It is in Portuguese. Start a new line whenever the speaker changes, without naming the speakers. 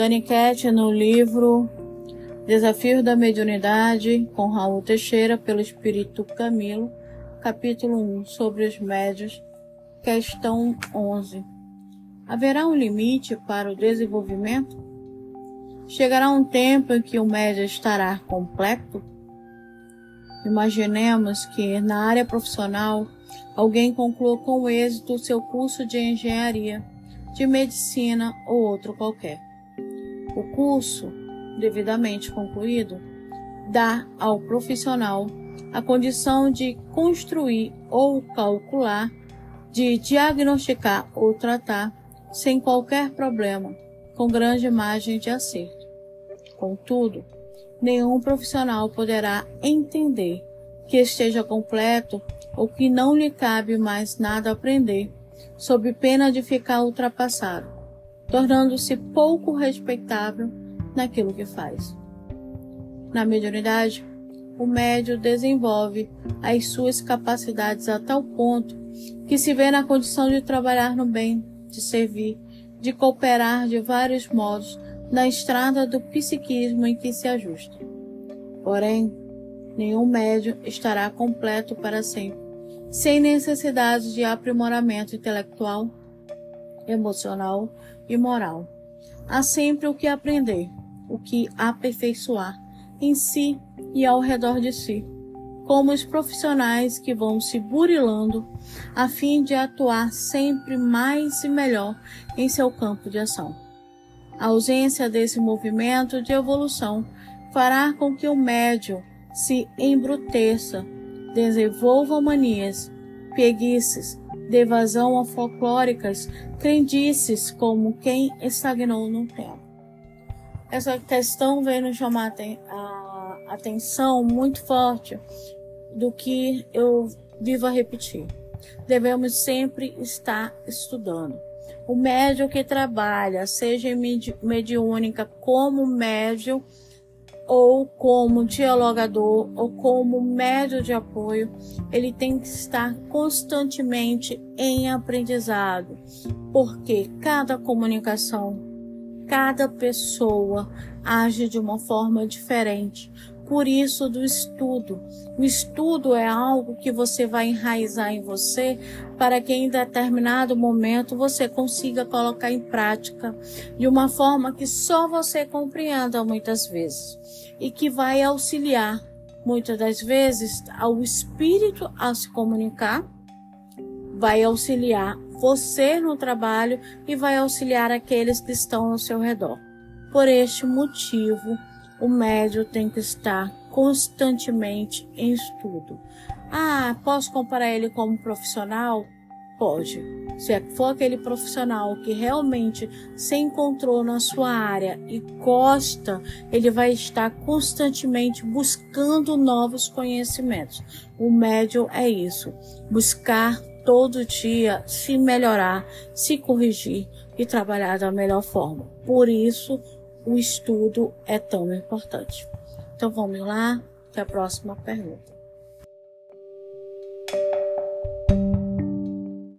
Daniquete no livro Desafios da Mediunidade, com Raul Teixeira, pelo Espírito Camilo, capítulo 1, sobre os médios, questão 11. Haverá um limite para o desenvolvimento? Chegará um tempo em que o médio estará completo? Imaginemos que, na área profissional, alguém conclua com êxito seu curso de engenharia, de medicina ou outro qualquer. O curso, devidamente concluído, dá ao profissional a condição de construir ou calcular, de diagnosticar ou tratar sem qualquer problema, com grande margem de acerto. Contudo, nenhum profissional poderá entender que esteja completo ou que não lhe cabe mais nada aprender, sob pena de ficar ultrapassado, tornando-se pouco respeitável naquilo que faz. Na mediunidade, o médio desenvolve as suas capacidades a tal ponto que se vê na condição de trabalhar no bem, de servir, de cooperar de vários modos na estrada do psiquismo em que se ajusta. Porém, nenhum médium estará completo para sempre, sem necessidade de aprimoramento intelectual, emocional e moral. Há sempre o que aprender, o que aperfeiçoar em si e ao redor de si, como os profissionais que vão se burilando a fim de atuar sempre mais e melhor em seu campo de ação. A ausência desse movimento de evolução fará com que o médio se embruteça, desenvolva manias, preguiças, de evasão folclóricas, crendices como quem estagnou no tempo. Essa questão vem nos chamar a atenção muito forte do que eu vivo a repetir. Devemos sempre estar estudando. O médio que trabalha, seja mediúnica como médio, ou como dialogador ou como médio de apoio, ele tem que estar constantemente em aprendizado, porque cada comunicação, cada pessoa age de uma forma diferente. Por isso do estudo. O estudo é algo que você vai enraizar em você para que em determinado momento você consiga colocar em prática de uma forma que só você compreenda muitas vezes e que vai auxiliar muitas das vezes ao espírito a se comunicar, vai auxiliar você no trabalho e vai auxiliar aqueles que estão ao seu redor. Por este motivo, o médio tem que estar constantemente em estudo. Ah, posso comparar ele como profissional? Pode. Se for aquele profissional que realmente se encontrou na sua área e gosta, ele vai estar constantemente buscando novos conhecimentos. O médio é isso, buscar todo dia se melhorar, se corrigir e trabalhar da melhor forma. Por isso, o estudo é tão importante. Então vamos lá, para a próxima pergunta.